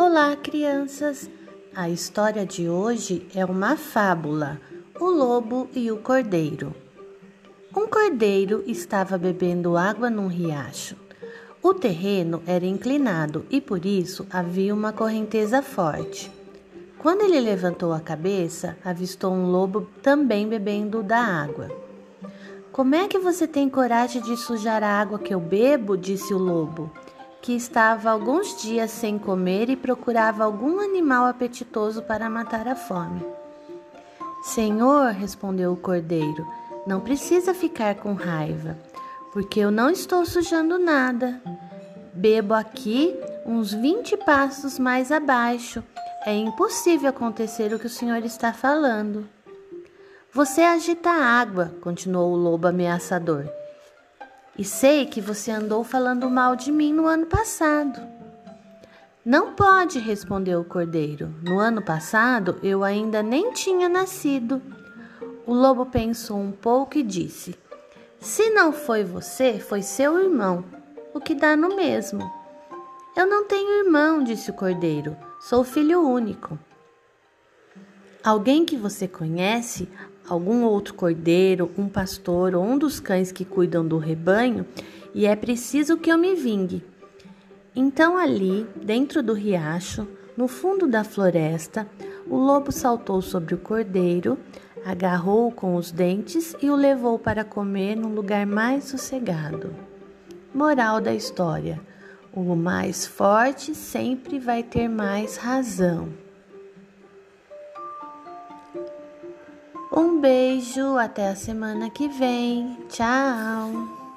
Olá, crianças! A história de hoje é uma fábula: O Lobo e o Cordeiro. Um cordeiro estava bebendo água num riacho. O terreno era inclinado e por isso havia uma correnteza forte. Quando ele levantou a cabeça, avistou um lobo também bebendo da água. Como é que você tem coragem de sujar a água que eu bebo? disse o lobo que estava alguns dias sem comer e procurava algum animal apetitoso para matar a fome. Senhor, respondeu o cordeiro, não precisa ficar com raiva, porque eu não estou sujando nada. Bebo aqui uns vinte passos mais abaixo. É impossível acontecer o que o senhor está falando. Você agita a água, continuou o lobo ameaçador. E sei que você andou falando mal de mim no ano passado. Não pode, respondeu o cordeiro. No ano passado eu ainda nem tinha nascido. O lobo pensou um pouco e disse: Se não foi você, foi seu irmão, o que dá no mesmo. Eu não tenho irmão, disse o cordeiro. Sou filho único. Alguém que você conhece algum outro cordeiro, um pastor ou um dos cães que cuidam do rebanho, e é preciso que eu me vingue. Então, ali, dentro do riacho, no fundo da floresta, o lobo saltou sobre o cordeiro, agarrou-o com os dentes e o levou para comer num lugar mais sossegado. Moral da história: o mais forte sempre vai ter mais razão. Um beijo, até a semana que vem. Tchau!